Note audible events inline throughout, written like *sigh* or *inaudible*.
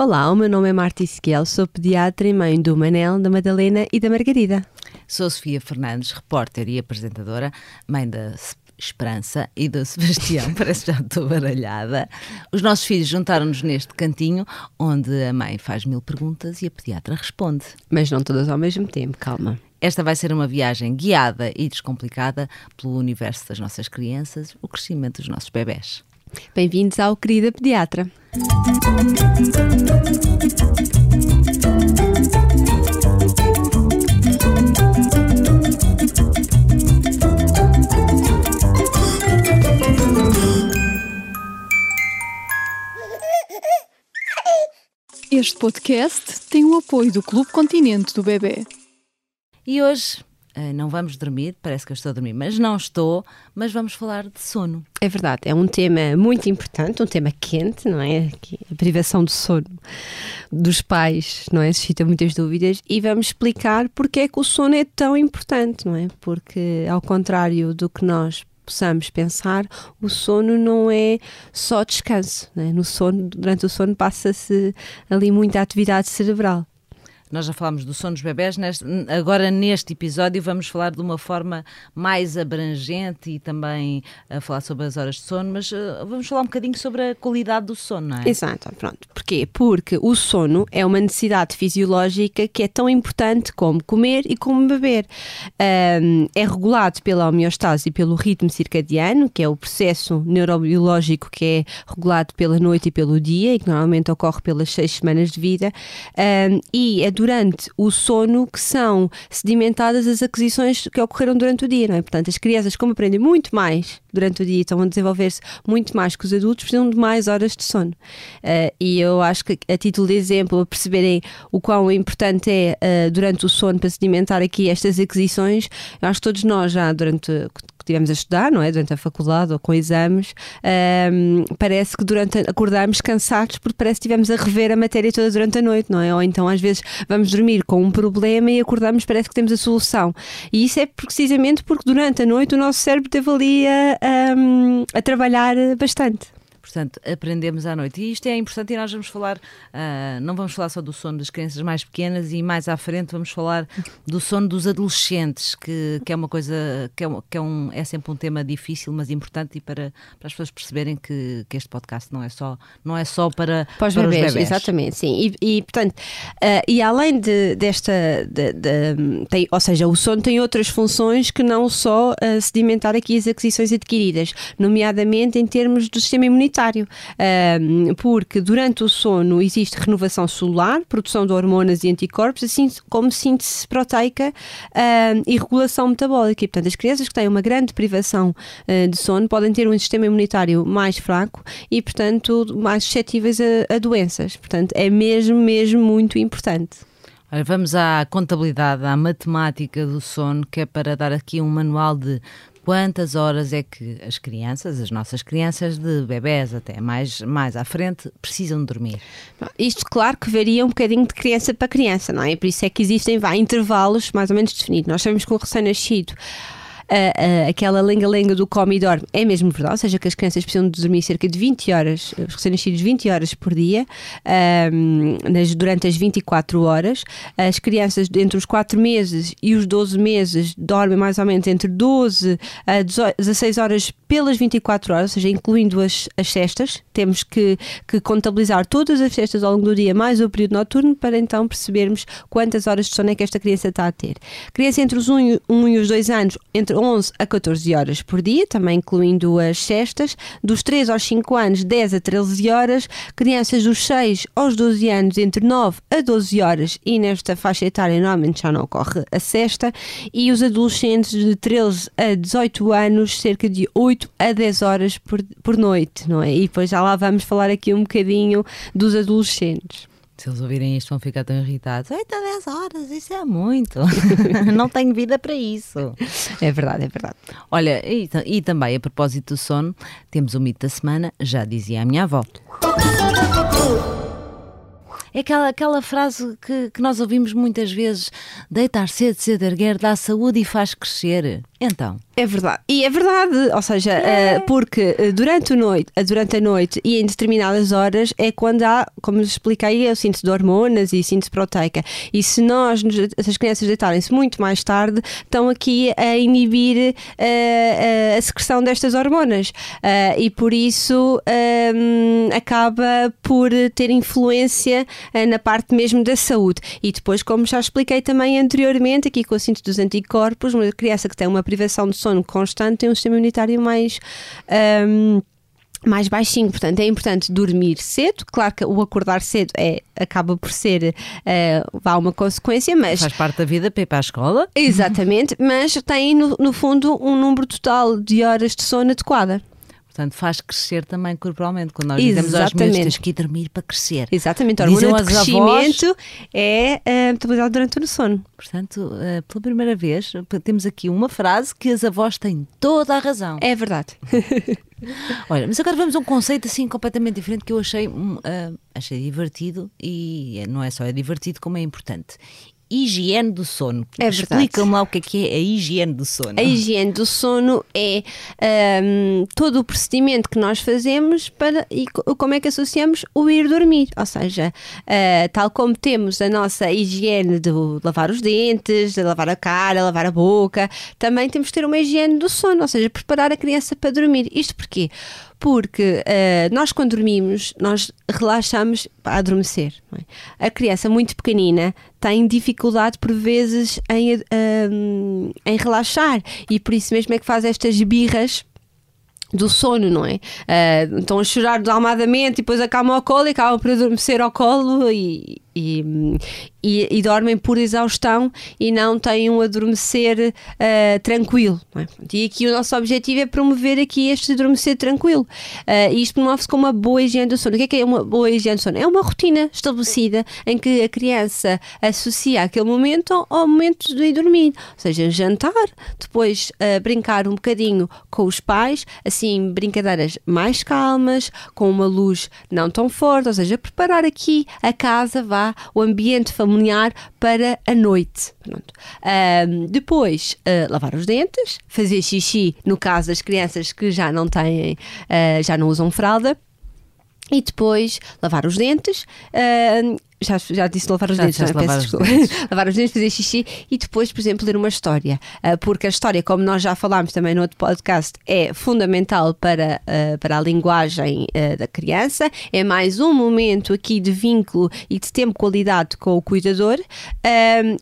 Olá, o meu nome é Marta Esquiel, sou pediatra e mãe do Manel, da Madalena e da Margarida. Sou Sofia Fernandes, repórter e apresentadora, mãe da Esperança e do *laughs* Sebastião, parece que já estou baralhada. Os nossos filhos juntaram-nos neste cantinho, onde a mãe faz mil perguntas e a pediatra responde. Mas não todas ao mesmo tempo, calma. Esta vai ser uma viagem guiada e descomplicada pelo universo das nossas crianças, o crescimento dos nossos bebés. Bem-vindos ao Querida Pediatra. Este podcast tem o apoio do Clube Continente do Bebê. E hoje não vamos dormir, parece que eu estou a dormir, mas não estou, mas vamos falar de sono. É verdade, é um tema muito importante, um tema quente, não é? A privação do sono dos pais, não é? Suscita muitas dúvidas e vamos explicar porque é que o sono é tão importante, não é? Porque, ao contrário do que nós possamos pensar, o sono não é só descanso. É? No sono, durante o sono passa-se ali muita atividade cerebral. Nós já falámos do sono dos bebés, agora neste episódio vamos falar de uma forma mais abrangente e também a falar sobre as horas de sono, mas uh, vamos falar um bocadinho sobre a qualidade do sono, não é? Exato, pronto. Porquê? Porque o sono é uma necessidade fisiológica que é tão importante como comer e como beber. Um, é regulado pela homeostase e pelo ritmo circadiano, que é o processo neurobiológico que é regulado pela noite e pelo dia e que normalmente ocorre pelas seis semanas de vida um, e é durante o sono que são sedimentadas as aquisições que ocorreram durante o dia, não é? Portanto, as crianças, como aprendem muito mais durante o dia, estão a desenvolver-se muito mais que os adultos, precisam de mais horas de sono. Uh, e eu acho que, a título de exemplo, a perceberem o quão importante é uh, durante o sono para sedimentar aqui estas aquisições, eu acho que todos nós já durante estivemos a estudar, não é? Durante a faculdade ou com exames, um, parece que durante acordamos cansados porque parece que estivemos a rever a matéria toda durante a noite, não é? Ou então às vezes vamos dormir com um problema e acordamos parece que temos a solução. E isso é precisamente porque durante a noite o nosso cérebro esteve ali a, a, a trabalhar bastante. Portanto, aprendemos à noite. E isto é importante e nós vamos falar, uh, não vamos falar só do sono das crianças mais pequenas e mais à frente vamos falar do sono dos adolescentes, que, que é uma coisa, que, é, que é, um, é sempre um tema difícil, mas importante e para, para as pessoas perceberem que, que este podcast não é só, não é só para, para, os, para bebés, os bebés. Exatamente, sim. E, e portanto, uh, e além de, desta, de, de, tem, ou seja, o sono tem outras funções que não só uh, sedimentar aqui as aquisições adquiridas, nomeadamente em termos do sistema imunitário porque durante o sono existe renovação celular, produção de hormonas e anticorpos, assim como síntese proteica e regulação metabólica. E, portanto, as crianças que têm uma grande privação ah, de sono podem ter um sistema imunitário mais fraco e, portanto, mais suscetíveis a, a doenças. Portanto, é mesmo, mesmo muito importante. Vamos à contabilidade, à matemática do sono, que é para dar aqui um manual de quantas horas é que as crianças, as nossas crianças de bebés até mais, mais à frente, precisam dormir? Isto, claro, que varia um bocadinho de criança para criança, não é? Por isso é que existem vá, intervalos mais ou menos definidos. Nós sabemos que o recém-nascido aquela lenga-lenga do come e dorme é mesmo verdade, ou seja, que as crianças precisam de dormir cerca de 20 horas, os recém-nascidos 20 horas por dia, nas, durante as 24 horas. As crianças entre os 4 meses e os 12 meses dormem mais ou menos entre 12 a 16 horas pelas 24 horas, ou seja, incluindo as, as cestas. Temos que, que contabilizar todas as cestas ao longo do dia, mais o período noturno, para então percebermos quantas horas de sono é que esta criança está a ter. Criança entre os 1 um, e os 2 anos, entre 11 a 14 horas por dia, também incluindo as cestas. Dos 3 aos 5 anos, 10 a 13 horas. Crianças dos 6 aos 12 anos, entre 9 a 12 horas. E nesta faixa etária, normalmente já não ocorre a cesta. E os adolescentes de 13 a 18 anos, cerca de 8 a 10 horas por, por noite, não é? E depois já lá vamos falar aqui um bocadinho dos adolescentes. Se eles ouvirem isto, vão ficar tão irritados. Eita, 10 horas, isso é muito. *laughs* não tenho vida para isso. É verdade, é verdade. Olha, e, e também a propósito do sono, temos o mito da semana, já dizia a minha avó. É aquela, aquela frase que, que nós ouvimos muitas vezes: deitar cedo, cedo erguer, dá saúde e faz crescer. Então, É verdade. E é verdade, ou seja, é. porque uh, durante, a noite, uh, durante a noite e em determinadas horas é quando há, como expliquei, o síntese de hormonas e síntese proteica. E se nós, se as crianças deitarem-se muito mais tarde, estão aqui a inibir a secreção destas hormonas. e por isso um, acaba por ter influência na parte mesmo da saúde. E depois, como já expliquei também anteriormente, aqui com o síntese dos anticorpos, uma criança que tem uma privação de sono sono constante tem um sistema imunitário mais. Um, mais baixinho, portanto é importante dormir cedo. Claro que o acordar cedo é, acaba por ser uh, vá uma consequência, mas faz parte da vida para ir para a escola. Exatamente, mas tem no, no fundo um número total de horas de sono adequada. Portanto, faz crescer também corporalmente. Quando nós Exatamente. dizemos aos meus tens que ir dormir para crescer. Exatamente, a hormona de crescimento avós... é uh, metabolizado durante o sono. Portanto, uh, pela primeira vez, temos aqui uma frase que as avós têm toda a razão. É verdade. *laughs* Olha, mas agora vamos a um conceito assim completamente diferente que eu achei, uh, achei divertido e não é só é divertido, como é importante higiene do sono. É Explica-me lá o que é, que é a higiene do sono. A higiene do sono é um, todo o procedimento que nós fazemos para e como é que associamos o ir dormir. Ou seja, uh, tal como temos a nossa higiene de lavar os dentes, de lavar a cara, lavar a boca, também temos que ter uma higiene do sono, ou seja, preparar a criança para dormir. Isto porquê? Porque uh, nós quando dormimos, nós relaxamos a adormecer. É? A criança muito pequenina tem dificuldade por vezes em, uh, em relaxar e por isso mesmo é que faz estas birras do sono, não é? Uh, estão a chorar desalmadamente e depois acalmam ao colo e acabam por adormecer ao colo e, e, e, e, dormem por exaustão e não têm um adormecer uh, tranquilo. É? E aqui o nosso objetivo é promover aqui este adormecer tranquilo. Uh, e isto promove-se com uma boa higiene do sono. O que é, que é uma boa higiene do sono? É uma rotina estabelecida em que a criança associa aquele momento ao, momento de ir dormir. Ou seja, jantar, depois uh, brincar um bocadinho com os pais, assim, brincadeiras mais calmas, com uma luz não tão forte, ou seja, preparar aqui a casa, vá o ambiente familiar para a noite. Depois, uh, lavar os dentes, fazer xixi, no caso das crianças que já não têm, uh, já não usam fralda e depois lavar os dentes. Já, já disse lavar os já dentes, não, é? lavar, os dentes. *laughs* lavar os dentes, fazer xixi e depois, por exemplo, ler uma história. Uh, porque a história, como nós já falámos também no outro podcast, é fundamental para, uh, para a linguagem uh, da criança. É mais um momento aqui de vínculo e de tempo qualidade com o cuidador.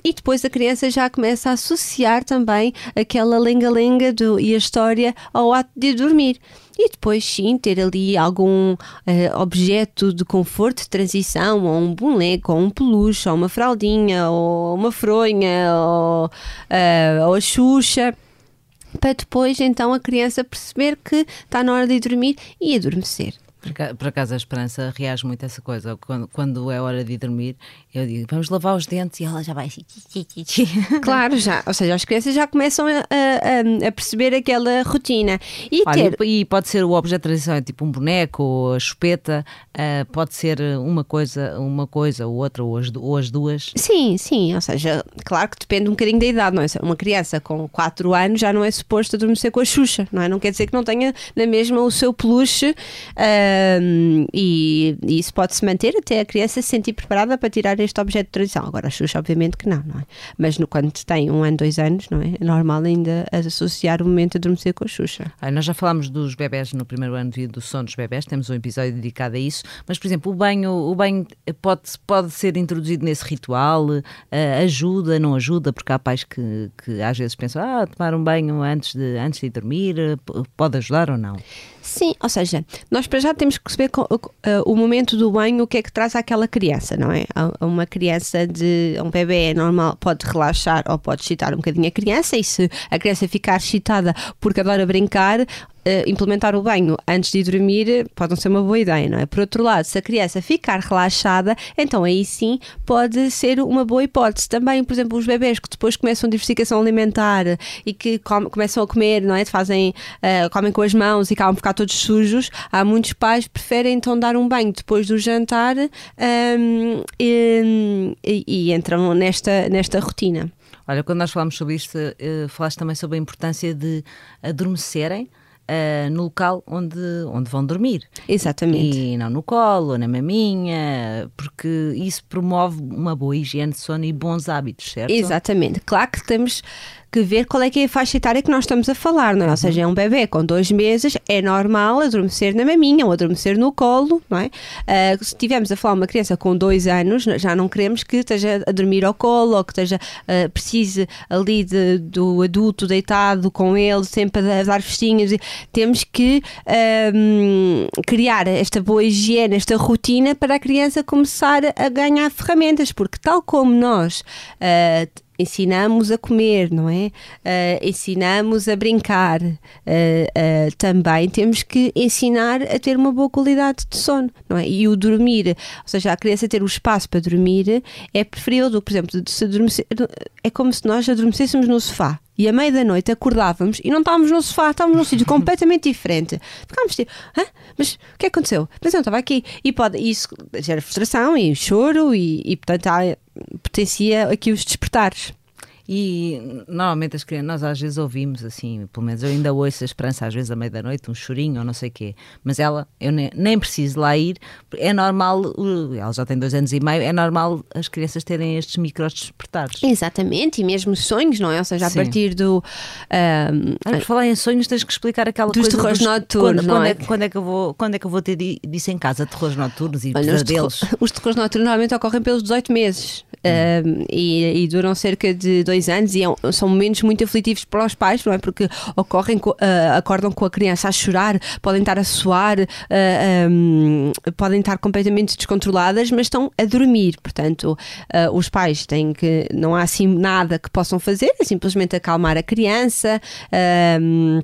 e depois a criança já começa a associar também aquela lenga-lenga e a história ao ato de dormir e depois sim ter ali algum uh, objeto de conforto de transição, ou um boneco, ou um peluche, ou uma fraldinha, ou uma fronha, ou, uh, ou a xuxa para depois então a criança perceber que está na hora de dormir e adormecer. Por acaso a Esperança reage muito a essa coisa. Quando, quando é hora de dormir, eu digo, vamos lavar os dentes e ela já vai assim. *laughs* Claro, já. Ou seja, as crianças já começam a, a, a perceber aquela rotina. E, Olha, ter... e pode ser o objeto de tradição, tipo um boneco ou a chupeta, uh, pode ser uma coisa, uma coisa ou outra, ou as, ou as duas. Sim, sim. Ou seja, claro que depende um bocadinho da idade, não é? Uma criança com 4 anos já não é suposto adormecer com a Xuxa, não é? Não quer dizer que não tenha na mesma o seu peluche. Uh, e, e, isso pode-se manter até a criança se sentir preparada para tirar este objeto de tradição. Agora, a Xuxa, obviamente que não, não é? Mas no, quando tem um ano, dois anos, não é? É normal ainda associar o momento de adormecer com a Xuxa. Ah, nós já falámos dos bebés no primeiro ano de vida, do sono dos bebés, temos um episódio dedicado a isso, mas, por exemplo, o banho, o banho pode, pode ser introduzido nesse ritual, uh, ajuda, não ajuda, porque há pais que, que às vezes pensam, ah, tomar um banho antes de, antes de dormir, pode ajudar ou não? Sim, ou seja, nós para já temos que perceber o momento do banho, o que é que traz àquela criança, não é? Uma criança de um bebê é normal pode relaxar ou pode excitar um bocadinho a criança, e se a criança ficar excitada porque adora brincar, implementar o banho antes de dormir pode não ser uma boa ideia, não é? Por outro lado, se a criança ficar relaxada, então aí sim pode ser uma boa hipótese. Também, por exemplo, os bebés que depois começam a diversificação alimentar e que com, começam a comer, não é? Fazem, uh, comem com as mãos e acabam por ficar todos sujos, há muitos pais que preferem então dar um banho depois do jantar um, e, e, e entram nesta, nesta rotina. Olha, quando nós falamos sobre isto, falaste também sobre a importância de adormecerem uh, no local onde, onde vão dormir. Exatamente. E não no colo, ou na maminha, porque isso promove uma boa higiene de sono e bons hábitos, certo? Exatamente. Claro que temos que ver qual é que é a faixa etária que nós estamos a falar, não é? Ou seja, é um bebê com dois meses, é normal adormecer na maminha ou adormecer no colo, não é? Uh, se estivermos a falar uma criança com dois anos, já não queremos que esteja a dormir ao colo ou que esteja, uh, precise ali de, do adulto deitado com ele, sempre a dar festinhas. Temos que uh, criar esta boa higiene, esta rotina para a criança começar a ganhar ferramentas, porque tal como nós uh, ensinamos a comer, não é? Uh, ensinamos a brincar. Uh, uh, também temos que ensinar a ter uma boa qualidade de sono, não é? E o dormir, ou seja, a criança ter o espaço para dormir é preferível do que, por exemplo, se adormecer, é como se nós adormecêssemos no sofá e à meia da noite acordávamos e não estávamos no sofá, estávamos num sítio *laughs* completamente diferente. Ficámos tipo, Hã? mas o que aconteceu? Mas eu não estava aqui. E pode, isso gera frustração e choro e, e portanto, há, potencia aqui os despertares. E normalmente as crianças, nós às vezes ouvimos assim, pelo menos eu ainda ouço a esperança, às vezes à meia da noite, um chorinho ou não sei o quê. Mas ela, eu nem, nem preciso lá ir, é normal, ela já tem dois anos e meio, é normal as crianças terem estes micros despertares. Exatamente, e mesmo sonhos, não é? Ou seja, a Sim. partir do. Um, ah, por falar em sonhos, tens que explicar aquela dos coisa terrores dos noturnos, quando, não quando é? é? Quando é, que eu vou, quando é que eu vou ter disso em casa? Terrores noturnos e Olha, pesadelos? Os, *laughs* os terrores noturnos normalmente ocorrem pelos 18 meses. E, e, duram cerca de dois anos e é, são momentos muito aflitivos para os pais, não é? Porque ocorrem, uh, acordam com a criança a chorar, podem estar a suar, uh, um, podem estar completamente descontroladas, mas estão a dormir. Portanto, uh, os pais têm que. Não há assim nada que possam fazer, é simplesmente acalmar a criança. Um,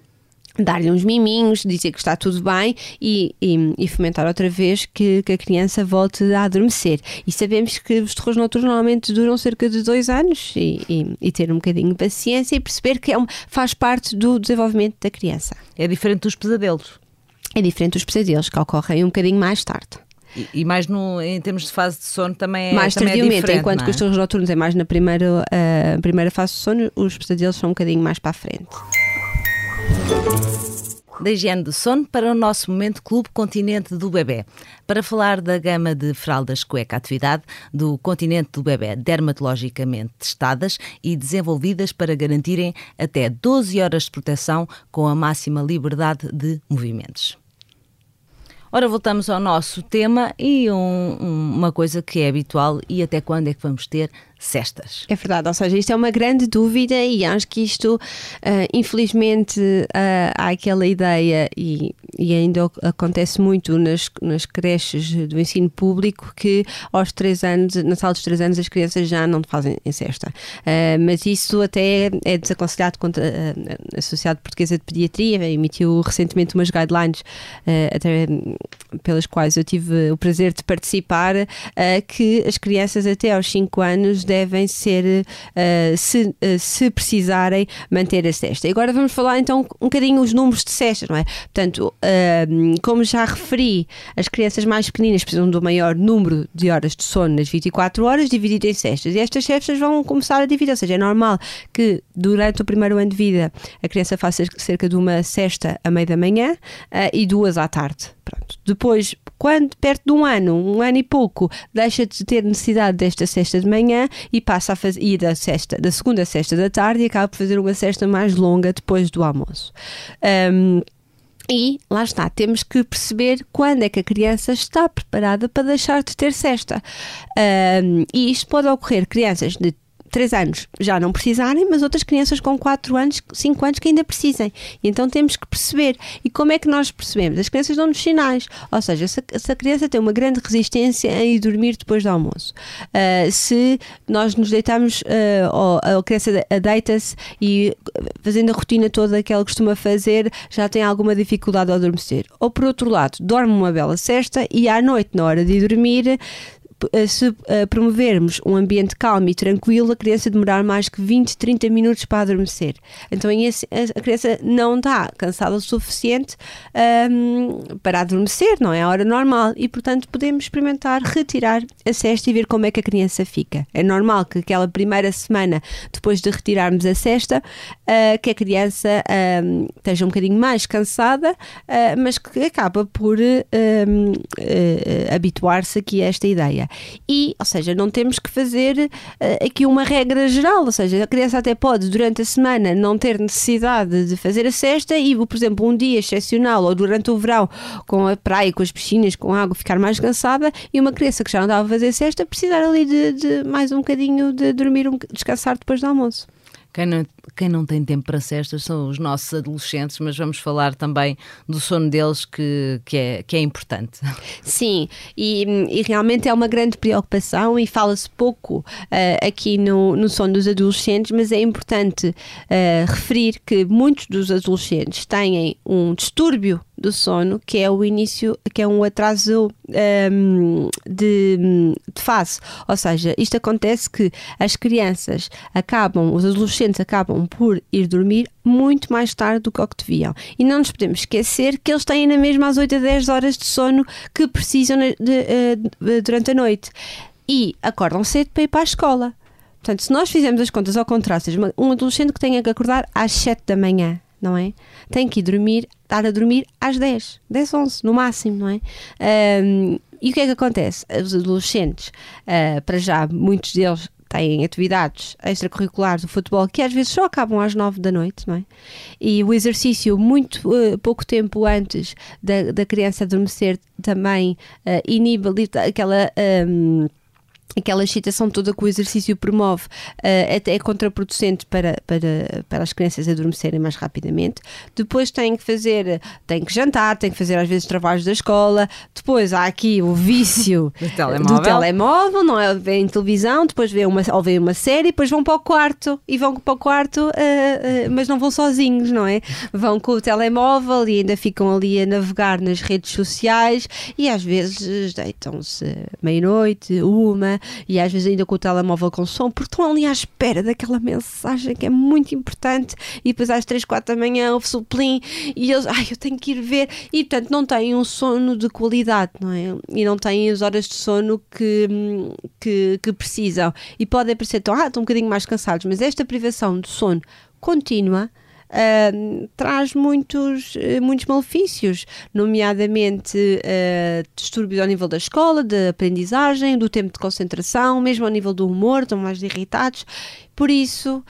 dar-lhe uns miminhos, dizer que está tudo bem e, e, e fomentar outra vez que, que, a criança volte a adormecer. E sabemos que os terrores noturnos normalmente duram cerca de dois anos e, e ter um bocadinho de paciência e perceber que é um, faz parte do desenvolvimento da criança. É diferente dos pesadelos? É diferente dos pesadelos, que ocorrem um bocadinho mais tarde. E, e, mais no, em termos de fase de sono também é Mais também tardiamente, é enquanto é? que os terrores noturnos é mais na primeira, uh, primeira fase de sono, os pesadelos são um bocadinho mais para a frente da higiene do sono para o nosso momento Clube Continente do Bebê. Para falar da gama de fraldas cueca atividade do Continente do Bebê, dermatologicamente testadas e desenvolvidas para garantirem até 12 horas de proteção com a máxima liberdade de movimentos. Ora, voltamos ao nosso tema e um, uma coisa que é habitual e até quando é que vamos ter cestas. É verdade, ou seja, isto é uma grande dúvida e acho que isto, uh, infelizmente, uh, há aquela ideia e, e, ainda acontece muito nas, nas creches do ensino público que aos três anos, na sala dos três anos, as crianças já não fazem em cesta. Uh, mas isso até é desaconselhado contra a, a Sociedade Portuguesa de Pediatria, emitiu recentemente umas guidelines até pelas quais eu tive o prazer de participar, que as crianças até aos 5 anos devem ser, uh, se, uh, se precisarem, manter a cesta. E agora vamos falar então um bocadinho os números de cestas, não é? Portanto, uh, como já referi, as crianças mais pequeninas precisam do maior número de horas de sono nas 24 horas, dividido em cestas. E estas cestas vão começar a dividir, ou seja, é normal que durante o primeiro ano de vida a criança faça cerca de uma cesta a meio da manhã e duas à tarde. Pronto. Depois, quando perto de um ano, um ano e pouco, deixa de ter necessidade desta cesta de manhã e passa a fazer, ir da, cesta, da segunda cesta da tarde e acaba por fazer uma cesta mais longa depois do almoço. Um, e lá está, temos que perceber quando é que a criança está preparada para deixar de ter cesta. Um, e isto pode ocorrer crianças de 3 anos já não precisarem, mas outras crianças com 4 anos, 5 anos que ainda precisem. E então temos que perceber. E como é que nós percebemos? As crianças dão-nos sinais. Ou seja, se, a criança tem uma grande resistência em ir dormir depois do almoço, uh, se nós nos deitamos, uh, ou a criança deita-se e fazendo a rotina toda que ela costuma fazer, já tem alguma dificuldade ao adormecer. Ou por outro lado, dorme uma bela cesta e à noite, na hora de dormir, se uh, promovermos um ambiente calmo e tranquilo, a criança demorar mais que 20, 30 minutos para adormecer. Então esse, a criança não está cansada o suficiente um, para adormecer, não é a hora normal, e portanto podemos experimentar retirar a cesta e ver como é que a criança fica. É normal que aquela primeira semana, depois de retirarmos a cesta, uh, que a criança um, esteja um bocadinho mais cansada, mas que acaba por um, habituar-se aqui a esta ideia. E, ou seja, não temos que fazer uh, aqui uma regra geral, ou seja, a criança até pode durante a semana não ter necessidade de fazer a cesta e, por exemplo, um dia excepcional ou durante o verão com a praia, com as piscinas, com a água, ficar mais cansada e uma criança que já não dava a fazer cesta precisar ali de, de mais um bocadinho de dormir, um, descansar depois do almoço. Quem não, quem não tem tempo para cestas são os nossos adolescentes, mas vamos falar também do sono deles que, que, é, que é importante. Sim, e, e realmente é uma grande preocupação e fala-se pouco uh, aqui no, no sono dos adolescentes, mas é importante uh, referir que muitos dos adolescentes têm um distúrbio do sono, que é o início, que é um atraso um, de, de fase. Ou seja, isto acontece que as crianças acabam, os adolescentes acabam por ir dormir muito mais tarde do que o que deviam. E não nos podemos esquecer que eles têm na mesma as 8 a 10 horas de sono que precisam de, eh, de, durante a noite. E acordam cedo para ir para a escola. Portanto, se nós fizermos as contas ao contrário, um adolescente que tenha que acordar às 7 da manhã, não é? Tem que ir dormir, estar a dormir às 10, 10, 11 no máximo, não é? Um, e o que é que acontece? Os adolescentes, uh, para já, muitos deles têm atividades extracurriculares do futebol que às vezes só acabam às 9 da noite, não é? E o exercício, muito uh, pouco tempo antes da, da criança adormecer, também uh, inibe aquela. Um, aquela excitação toda que o exercício promove uh, até é contraproducente para, para, para as crianças adormecerem mais rapidamente. Depois têm que fazer, têm que jantar, têm que fazer às vezes trabalhos da escola. Depois há aqui o vício *laughs* do, telemóvel. do telemóvel, não é? Vêem televisão, depois vêem uma, ou vêem uma série, depois vão para o quarto e vão para o quarto, uh, uh, mas não vão sozinhos, não é? Vão com o telemóvel e ainda ficam ali a navegar nas redes sociais e às vezes deitam-se meia-noite, uma, e às vezes ainda com o telemóvel com som, porque estão ali à espera daquela mensagem que é muito importante e depois às 3, 4 da manhã ouve-se o plim e eles, ai, eu tenho que ir ver e portanto não têm um sono de qualidade, não é? E não têm as horas de sono que, que, que precisam e podem parecer, tão, ah, estão um bocadinho mais cansados, mas esta privação de sono contínua uh, traz muitos, uh, muitos malefícios, nomeadamente uh, distúrbios ao nível da escola, da aprendizagem, do tempo de concentração, mesmo ao nível do humor, estão mais irritados. Por isso,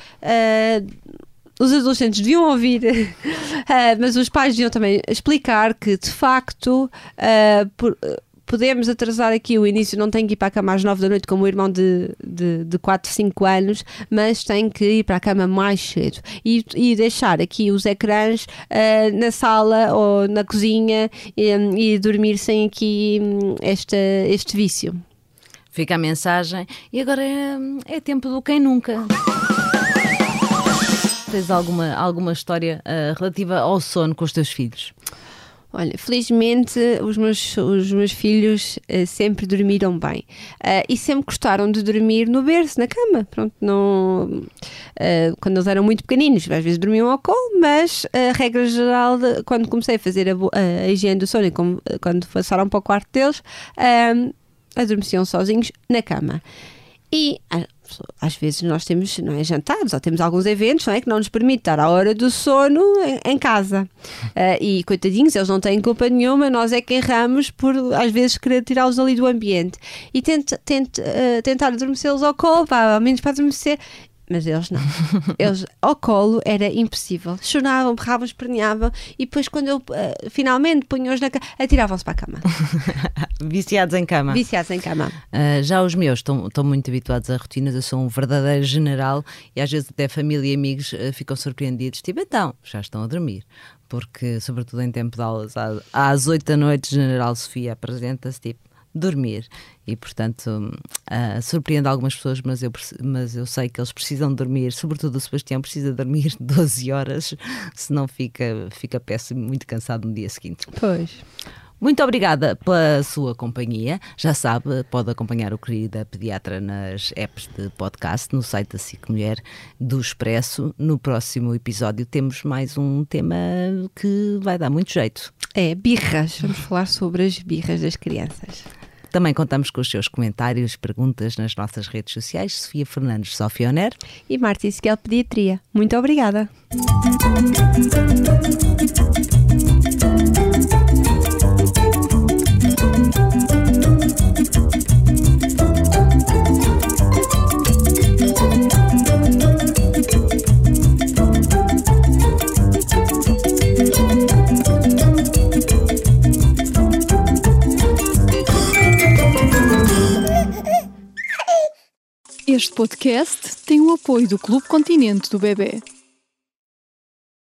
os adolescentes deviam ouvir, uh, *laughs* mas os pais deviam também explicar que, de facto, uh, por, podemos atrasar aqui o início, não tem que ir para a cama às 9 da noite como o irmão de, de, de 4, 5 anos, mas tem que ir para a cama mais cedo e, e deixar aqui os ecrãs uh, na sala ou na cozinha e, e dormir sem aqui um, esta, este vício. Fica a mensagem e agora é, é tempo do quem nunca. Tens alguma, alguma história uh, relativa ao sono com os teus filhos? Olha, felizmente os meus, os meus filhos uh, sempre dormiram bem uh, e sempre gostaram de dormir no berço, na cama. Pronto, não, uh, quando eles eram muito pequeninos, às vezes dormiam ao colo, mas a regra geral, de, quando comecei a fazer a, a, a higiene do sono e como, quando passaram para o quarto deles, adormeciam sozinhos na cama. E às vezes nós temos não é, jantares ou temos alguns eventos não é, que não nos permitem estar à hora do sono em, em casa. Uh, *laughs* e coitadinhos, eles não têm culpa nenhuma, nós é que erramos por às vezes querer tirá-los ali do ambiente. E tente, tente, uh, tentar adormecê-los ao colo, pá, ao menos para adormecer mas eles não. Eles ao colo era impossível. Choravam, berravam, esperneavam e depois, quando eu uh, finalmente punha-os na cama, atiravam-se para a cama. *laughs* Viciados em cama. Viciados em cama. Uh, já os meus estão, estão muito habituados a rotinas. Eu sou um verdadeiro general e às vezes até família e amigos uh, ficam surpreendidos. Tipo, então, já estão a dormir porque, sobretudo em tempo de aulas, às 8 da noite, General Sofia apresenta-se tipo dormir. E, portanto, uh, surpreende algumas pessoas, mas eu, mas eu sei que eles precisam dormir, sobretudo o Sebastião precisa dormir *laughs* 12 horas, senão fica, fica péssimo, muito cansado no dia seguinte. Pois. Muito obrigada pela sua companhia. Já sabe, pode acompanhar o querida pediatra nas apps de podcast, no site da SIC Mulher do Expresso. No próximo episódio temos mais um tema que vai dar muito jeito. É, birras. Vamos falar sobre as birras das crianças. Também contamos com os seus comentários, perguntas nas nossas redes sociais. Sofia Fernandes, Sofia Oner. E Marta Isquel Pediatria. Muito obrigada. Este podcast tem o apoio do Clube Continente do Bebê.